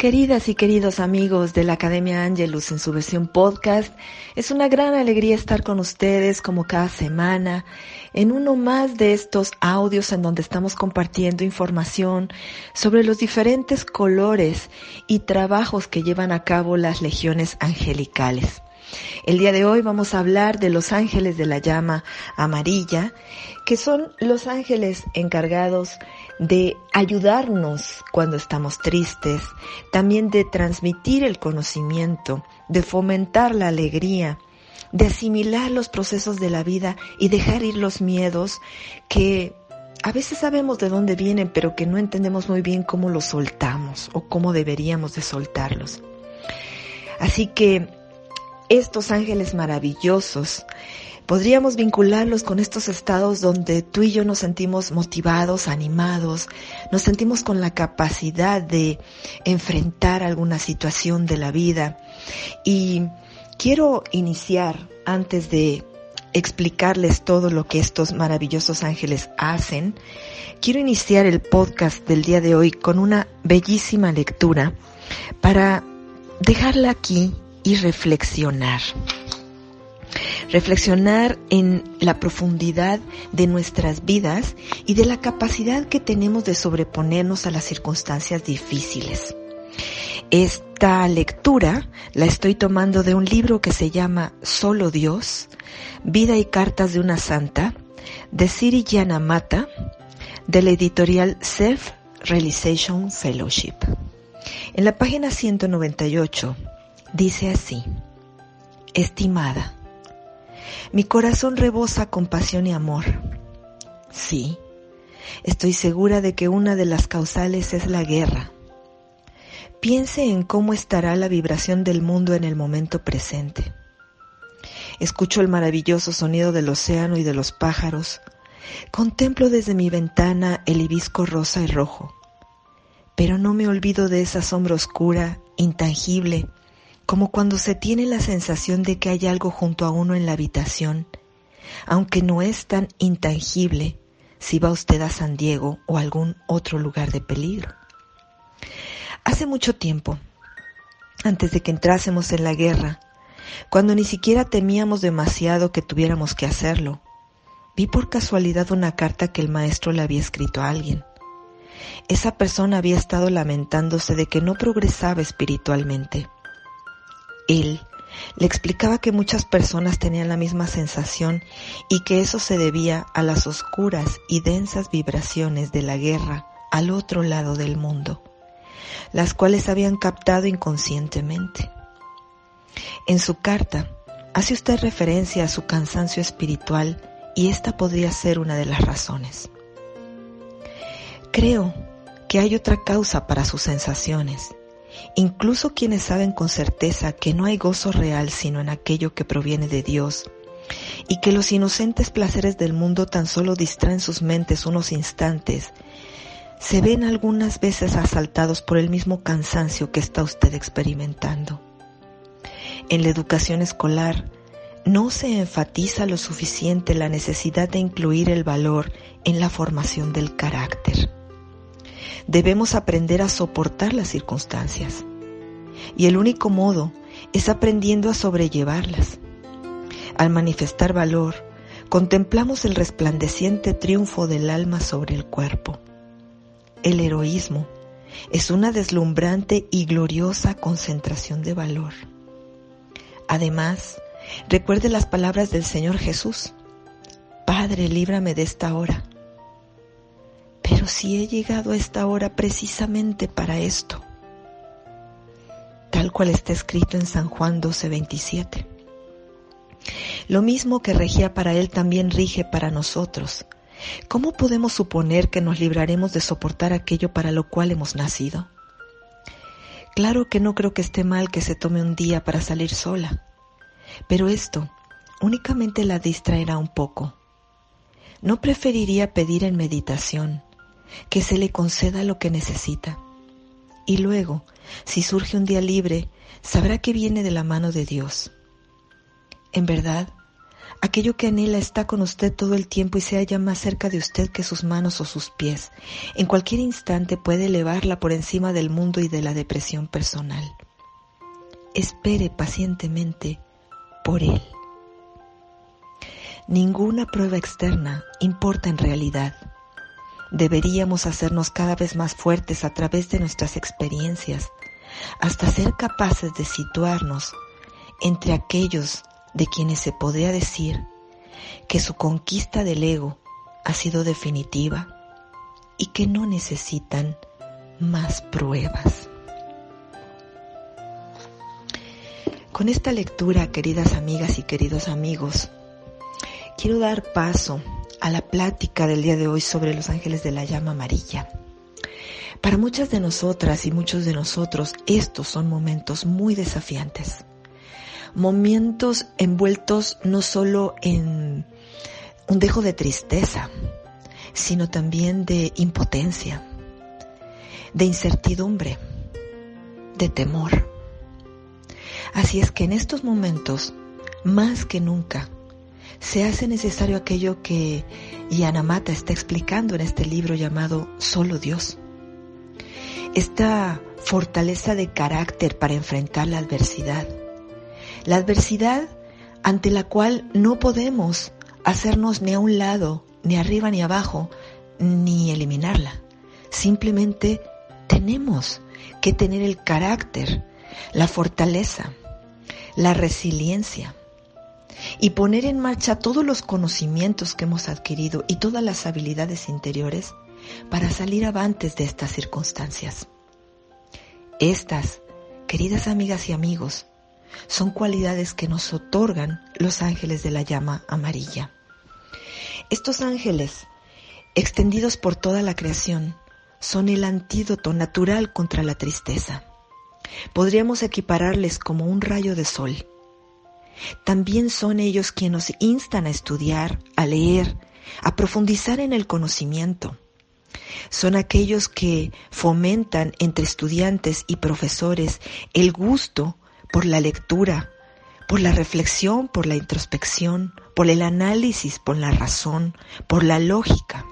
Queridas y queridos amigos de la Academia Angelus en su versión podcast, es una gran alegría estar con ustedes como cada semana en uno más de estos audios en donde estamos compartiendo información sobre los diferentes colores y trabajos que llevan a cabo las legiones angelicales. El día de hoy vamos a hablar de los ángeles de la llama amarilla, que son los ángeles encargados ayudarnos cuando estamos tristes, también de transmitir el conocimiento, de fomentar la alegría, de asimilar los procesos de la vida y dejar ir los miedos que a veces sabemos de dónde vienen, pero que no entendemos muy bien cómo los soltamos o cómo deberíamos de soltarlos. Así que estos ángeles maravillosos podríamos vincularlos con estos estados donde tú y yo nos sentimos motivados, animados, nos sentimos con la capacidad de enfrentar alguna situación de la vida. Y quiero iniciar antes de explicarles todo lo que estos maravillosos ángeles hacen, quiero iniciar el podcast del día de hoy con una bellísima lectura para dejarla aquí y reflexionar reflexionar en la profundidad de nuestras vidas y de la capacidad que tenemos de sobreponernos a las circunstancias difíciles. Esta lectura la estoy tomando de un libro que se llama Solo Dios, Vida y Cartas de una Santa, de Siri Yanamata, de la editorial Self Realization Fellowship. En la página 198 dice así, Estimada, mi corazón rebosa compasión y amor. Sí, estoy segura de que una de las causales es la guerra. Piense en cómo estará la vibración del mundo en el momento presente. Escucho el maravilloso sonido del océano y de los pájaros. Contemplo desde mi ventana el hibisco rosa y rojo. Pero no me olvido de esa sombra oscura, intangible, como cuando se tiene la sensación de que hay algo junto a uno en la habitación, aunque no es tan intangible si va usted a San Diego o algún otro lugar de peligro. Hace mucho tiempo, antes de que entrásemos en la guerra, cuando ni siquiera temíamos demasiado que tuviéramos que hacerlo, vi por casualidad una carta que el maestro le había escrito a alguien. Esa persona había estado lamentándose de que no progresaba espiritualmente él le explicaba que muchas personas tenían la misma sensación y que eso se debía a las oscuras y densas vibraciones de la guerra al otro lado del mundo, las cuales habían captado inconscientemente. En su carta hace usted referencia a su cansancio espiritual y esta podría ser una de las razones. Creo que hay otra causa para sus sensaciones Incluso quienes saben con certeza que no hay gozo real sino en aquello que proviene de Dios, y que los inocentes placeres del mundo tan solo distraen sus mentes unos instantes, se ven algunas veces asaltados por el mismo cansancio que está usted experimentando. En la educación escolar, no se enfatiza lo suficiente la necesidad de incluir el valor en la formación del carácter. Debemos aprender a soportar las circunstancias. Y el único modo es aprendiendo a sobrellevarlas. Al manifestar valor, contemplamos el resplandeciente triunfo del alma sobre el cuerpo. El heroísmo es una deslumbrante y gloriosa concentración de valor. Además, recuerde las palabras del Señor Jesús. Padre, líbrame de esta hora. Pero si he llegado a esta hora precisamente para esto, tal cual está escrito en San Juan 12:27. Lo mismo que regía para él también rige para nosotros. ¿Cómo podemos suponer que nos libraremos de soportar aquello para lo cual hemos nacido? Claro que no creo que esté mal que se tome un día para salir sola, pero esto únicamente la distraerá un poco. ¿No preferiría pedir en meditación que se le conceda lo que necesita? Y luego, si surge un día libre, sabrá que viene de la mano de Dios. En verdad, aquello que anhela está con usted todo el tiempo y se halla más cerca de usted que sus manos o sus pies. En cualquier instante puede elevarla por encima del mundo y de la depresión personal. Espere pacientemente por Él. Ninguna prueba externa importa en realidad. Deberíamos hacernos cada vez más fuertes a través de nuestras experiencias, hasta ser capaces de situarnos entre aquellos de quienes se podría decir que su conquista del ego ha sido definitiva y que no necesitan más pruebas. Con esta lectura, queridas amigas y queridos amigos, quiero dar paso a la plática del día de hoy sobre los ángeles de la llama amarilla. Para muchas de nosotras y muchos de nosotros, estos son momentos muy desafiantes. Momentos envueltos no solo en un dejo de tristeza, sino también de impotencia, de incertidumbre, de temor. Así es que en estos momentos, más que nunca, se hace necesario aquello que Yanamata está explicando en este libro llamado Solo Dios. Esta fortaleza de carácter para enfrentar la adversidad. La adversidad ante la cual no podemos hacernos ni a un lado, ni arriba ni abajo, ni eliminarla. Simplemente tenemos que tener el carácter, la fortaleza, la resiliencia y poner en marcha todos los conocimientos que hemos adquirido y todas las habilidades interiores para salir avantes de estas circunstancias. Estas, queridas amigas y amigos, son cualidades que nos otorgan los ángeles de la llama amarilla. Estos ángeles, extendidos por toda la creación, son el antídoto natural contra la tristeza. Podríamos equipararles como un rayo de sol también son ellos quienes nos instan a estudiar, a leer, a profundizar en el conocimiento. Son aquellos que fomentan entre estudiantes y profesores el gusto por la lectura, por la reflexión, por la introspección, por el análisis, por la razón, por la lógica.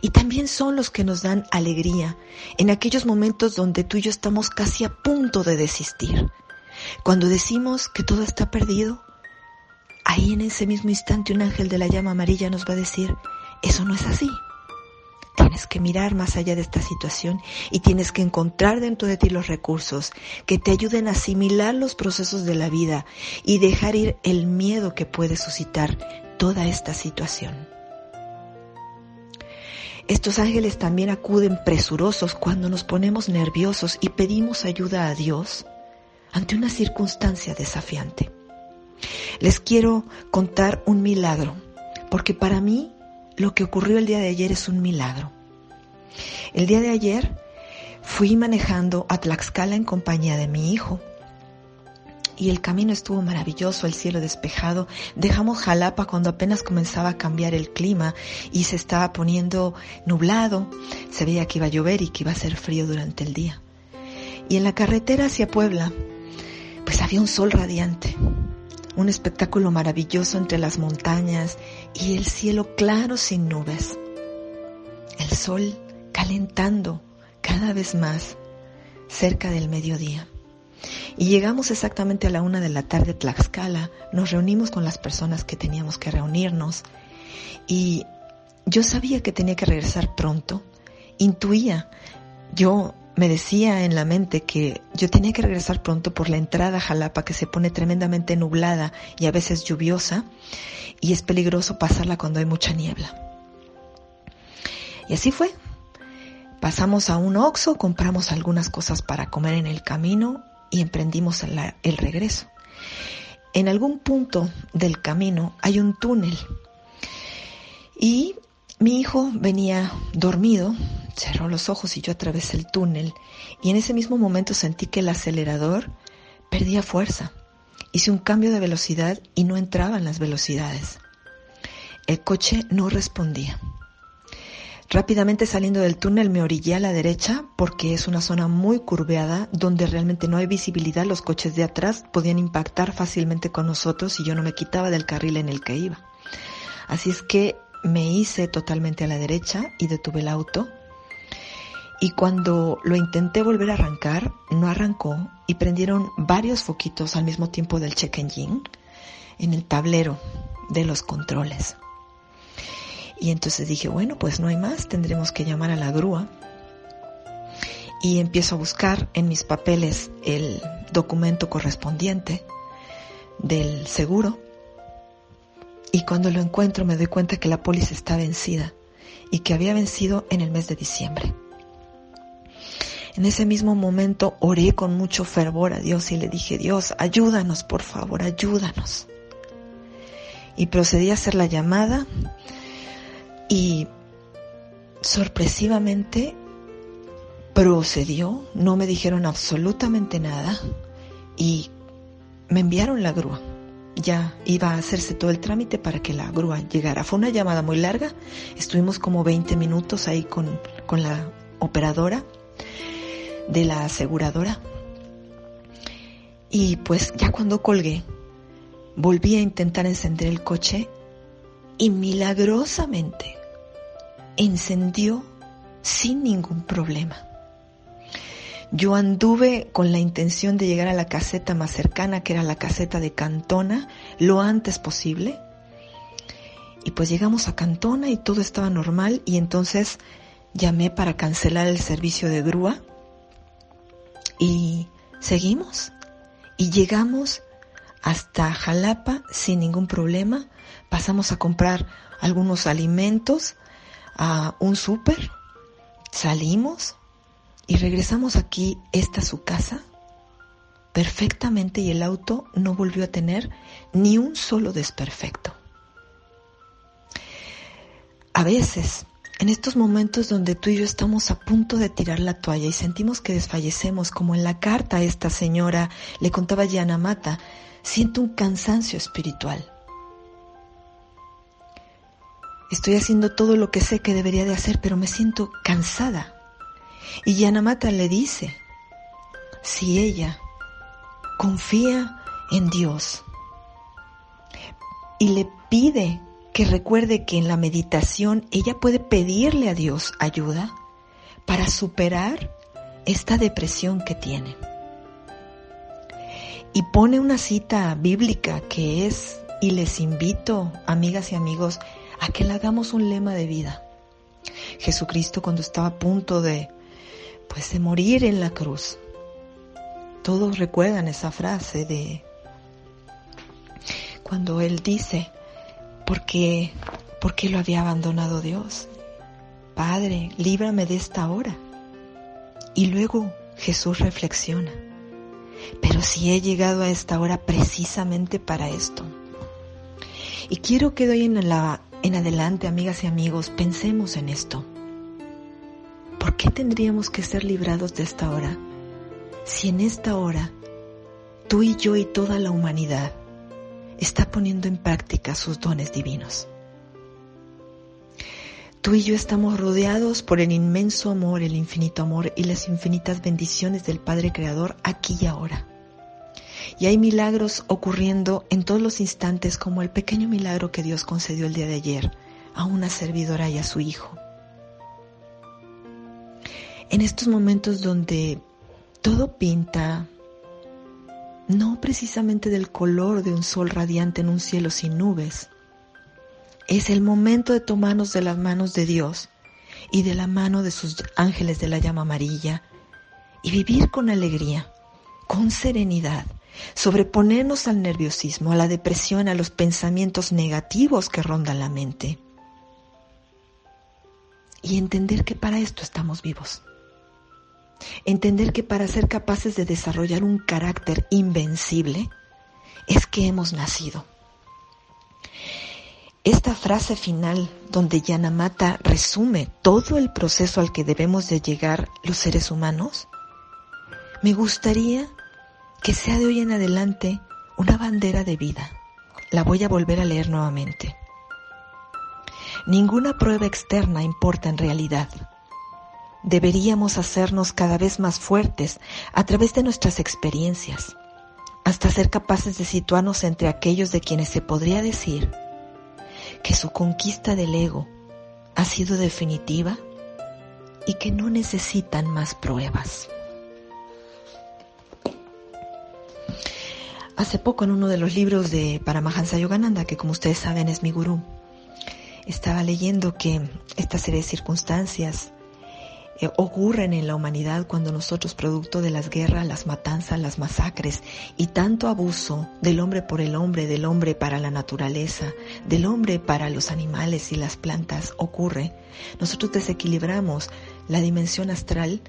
Y también son los que nos dan alegría en aquellos momentos donde tú y yo estamos casi a punto de desistir, cuando decimos que todo está perdido, ahí en ese mismo instante un ángel de la llama amarilla nos va a decir, eso no es así. Tienes que mirar más allá de esta situación y tienes que encontrar dentro de ti los recursos que te ayuden a asimilar los procesos de la vida y dejar ir el miedo que puede suscitar toda esta situación. Estos ángeles también acuden presurosos cuando nos ponemos nerviosos y pedimos ayuda a Dios ante una circunstancia desafiante. Les quiero contar un milagro, porque para mí lo que ocurrió el día de ayer es un milagro. El día de ayer fui manejando a Tlaxcala en compañía de mi hijo y el camino estuvo maravilloso, el cielo despejado. Dejamos Jalapa cuando apenas comenzaba a cambiar el clima y se estaba poniendo nublado. Se veía que iba a llover y que iba a ser frío durante el día. Y en la carretera hacia Puebla había un sol radiante, un espectáculo maravilloso entre las montañas y el cielo claro sin nubes. El sol calentando cada vez más cerca del mediodía. Y llegamos exactamente a la una de la tarde a Tlaxcala, nos reunimos con las personas que teníamos que reunirnos y yo sabía que tenía que regresar pronto, intuía, yo me decía en la mente que yo tenía que regresar pronto por la entrada a Jalapa que se pone tremendamente nublada y a veces lluviosa y es peligroso pasarla cuando hay mucha niebla. Y así fue. Pasamos a un Oxo, compramos algunas cosas para comer en el camino y emprendimos el regreso. En algún punto del camino hay un túnel y mi hijo venía dormido cerró los ojos y yo atravesé el túnel y en ese mismo momento sentí que el acelerador perdía fuerza. Hice un cambio de velocidad y no entraban las velocidades. El coche no respondía. Rápidamente saliendo del túnel me orillé a la derecha porque es una zona muy curveada donde realmente no hay visibilidad. Los coches de atrás podían impactar fácilmente con nosotros y yo no me quitaba del carril en el que iba. Así es que me hice totalmente a la derecha y detuve el auto. Y cuando lo intenté volver a arrancar, no arrancó y prendieron varios foquitos al mismo tiempo del check engine en el tablero de los controles. Y entonces dije, bueno, pues no hay más, tendremos que llamar a la grúa. Y empiezo a buscar en mis papeles el documento correspondiente del seguro. Y cuando lo encuentro me doy cuenta que la póliza está vencida y que había vencido en el mes de diciembre. En ese mismo momento oré con mucho fervor a Dios y le dije, Dios, ayúdanos, por favor, ayúdanos. Y procedí a hacer la llamada y sorpresivamente procedió, no me dijeron absolutamente nada y me enviaron la grúa. Ya iba a hacerse todo el trámite para que la grúa llegara. Fue una llamada muy larga, estuvimos como 20 minutos ahí con, con la operadora de la aseguradora. Y pues ya cuando colgué, volví a intentar encender el coche y milagrosamente encendió sin ningún problema. Yo anduve con la intención de llegar a la caseta más cercana, que era la caseta de Cantona, lo antes posible. Y pues llegamos a Cantona y todo estaba normal y entonces llamé para cancelar el servicio de grúa y seguimos. Y llegamos hasta Jalapa sin ningún problema. Pasamos a comprar algunos alimentos a un súper, salimos y regresamos aquí, esta su casa, perfectamente. Y el auto no volvió a tener ni un solo desperfecto. A veces, en estos momentos donde tú y yo estamos a punto de tirar la toalla y sentimos que desfallecemos, como en la carta a esta señora le contaba Mata, Siento un cansancio espiritual. Estoy haciendo todo lo que sé que debería de hacer, pero me siento cansada. Y Yanamata le dice, si ella confía en Dios y le pide que recuerde que en la meditación ella puede pedirle a Dios ayuda para superar esta depresión que tiene y pone una cita bíblica que es, y les invito, amigas y amigos, a que le hagamos un lema de vida. Jesucristo cuando estaba a punto de, pues de morir en la cruz. Todos recuerdan esa frase de cuando él dice, ¿por qué, ¿por qué lo había abandonado Dios? Padre, líbrame de esta hora. Y luego Jesús reflexiona pero si he llegado a esta hora precisamente para esto. Y quiero que de hoy en, en adelante, amigas y amigos, pensemos en esto. ¿Por qué tendríamos que ser librados de esta hora si en esta hora tú y yo y toda la humanidad está poniendo en práctica sus dones divinos? Tú y yo estamos rodeados por el inmenso amor, el infinito amor y las infinitas bendiciones del Padre Creador aquí y ahora. Y hay milagros ocurriendo en todos los instantes como el pequeño milagro que Dios concedió el día de ayer a una servidora y a su hijo. En estos momentos donde todo pinta, no precisamente del color de un sol radiante en un cielo sin nubes, es el momento de tomarnos de las manos de Dios y de la mano de sus ángeles de la llama amarilla y vivir con alegría, con serenidad, sobreponernos al nerviosismo, a la depresión, a los pensamientos negativos que rondan la mente y entender que para esto estamos vivos. Entender que para ser capaces de desarrollar un carácter invencible es que hemos nacido esta frase final donde Yanamata resume todo el proceso al que debemos de llegar los seres humanos, me gustaría que sea de hoy en adelante una bandera de vida. La voy a volver a leer nuevamente. Ninguna prueba externa importa en realidad. Deberíamos hacernos cada vez más fuertes a través de nuestras experiencias, hasta ser capaces de situarnos entre aquellos de quienes se podría decir que su conquista del ego ha sido definitiva y que no necesitan más pruebas. Hace poco en uno de los libros de Paramahansa Yogananda, que como ustedes saben es mi gurú, estaba leyendo que esta serie de circunstancias ocurren en la humanidad cuando nosotros, producto de las guerras, las matanzas, las masacres y tanto abuso del hombre por el hombre, del hombre para la naturaleza, del hombre para los animales y las plantas, ocurre, nosotros desequilibramos la dimensión astral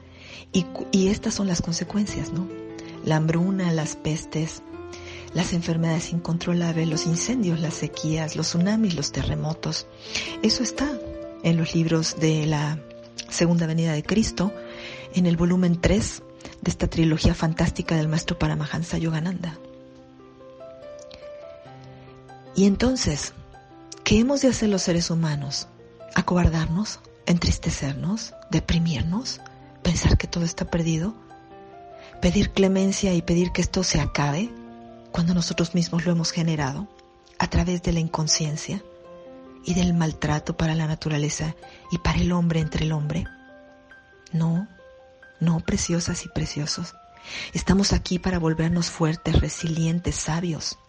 y, y estas son las consecuencias, ¿no? La hambruna, las pestes, las enfermedades incontrolables, los incendios, las sequías, los tsunamis, los terremotos. Eso está en los libros de la Segunda Venida de Cristo, en el volumen 3 de esta trilogía fantástica del maestro Paramahansa Yogananda. Y entonces, ¿qué hemos de hacer los seres humanos? ¿Acobardarnos? ¿Entristecernos? ¿Deprimirnos? ¿Pensar que todo está perdido? ¿Pedir clemencia y pedir que esto se acabe? cuando nosotros mismos lo hemos generado a través de la inconsciencia y del maltrato para la naturaleza y para el hombre entre el hombre? No, no, preciosas y preciosos. Estamos aquí para volvernos fuertes, resilientes, sabios,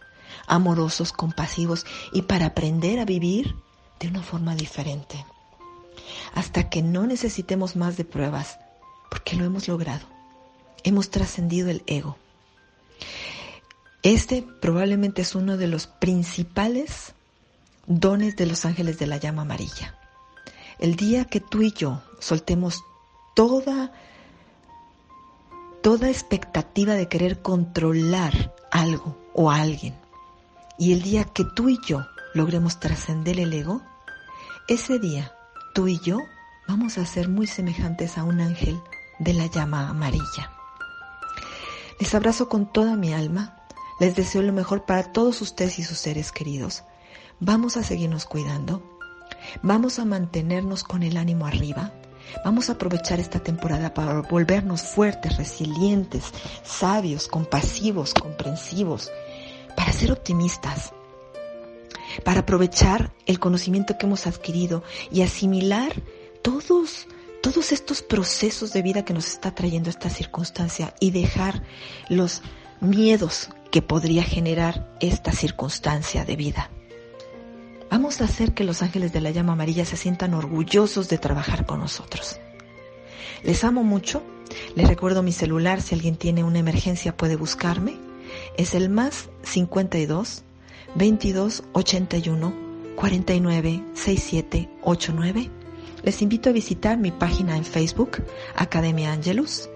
amorosos, compasivos y para aprender a vivir de una forma diferente. Hasta que no necesitemos más de pruebas, porque lo hemos logrado. Hemos trascendido el ego. Este probablemente es uno de los principales dones de los ángeles de la llama amarilla. El día que tú y yo soltemos toda toda expectativa de querer controlar algo o a alguien y el día que tú y yo logremos trascender el ego, ese día tú y yo vamos a ser muy semejantes a un ángel de la llama amarilla. Les abrazo con toda mi alma les deseo lo mejor para todos ustedes y sus seres queridos. Vamos a seguirnos cuidando. Vamos a mantenernos con el ánimo arriba. Vamos a aprovechar esta temporada para volvernos fuertes, resilientes, sabios, compasivos, comprensivos, para ser optimistas, para aprovechar el conocimiento que hemos adquirido y asimilar todos todos estos procesos de vida que nos está trayendo esta circunstancia y dejar los miedos que podría generar esta circunstancia de vida. Vamos a hacer que los ángeles de la llama amarilla se sientan orgullosos de trabajar con nosotros. Les amo mucho. Les recuerdo mi celular. Si alguien tiene una emergencia puede buscarme. Es el más 52 22 81 49 67 89. Les invito a visitar mi página en Facebook, Academia Angelus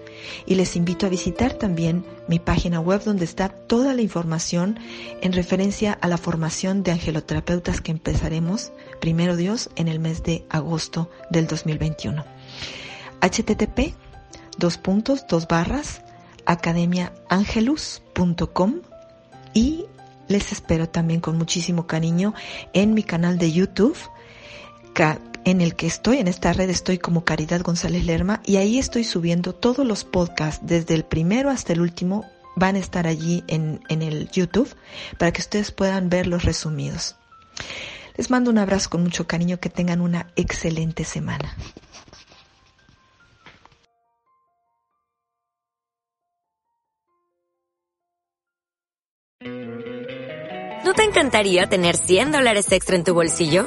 y les invito a visitar también mi página web donde está toda la información en referencia a la formación de angeloterapeutas que empezaremos, primero Dios, en el mes de agosto del 2021. http dos puntos, dos barras, academiaangelus.com y les espero también con muchísimo cariño en mi canal de YouTube en el que estoy, en esta red estoy como Caridad González Lerma y ahí estoy subiendo todos los podcasts, desde el primero hasta el último, van a estar allí en, en el YouTube para que ustedes puedan ver los resumidos. Les mando un abrazo con mucho cariño, que tengan una excelente semana. ¿No te encantaría tener 100 dólares extra en tu bolsillo?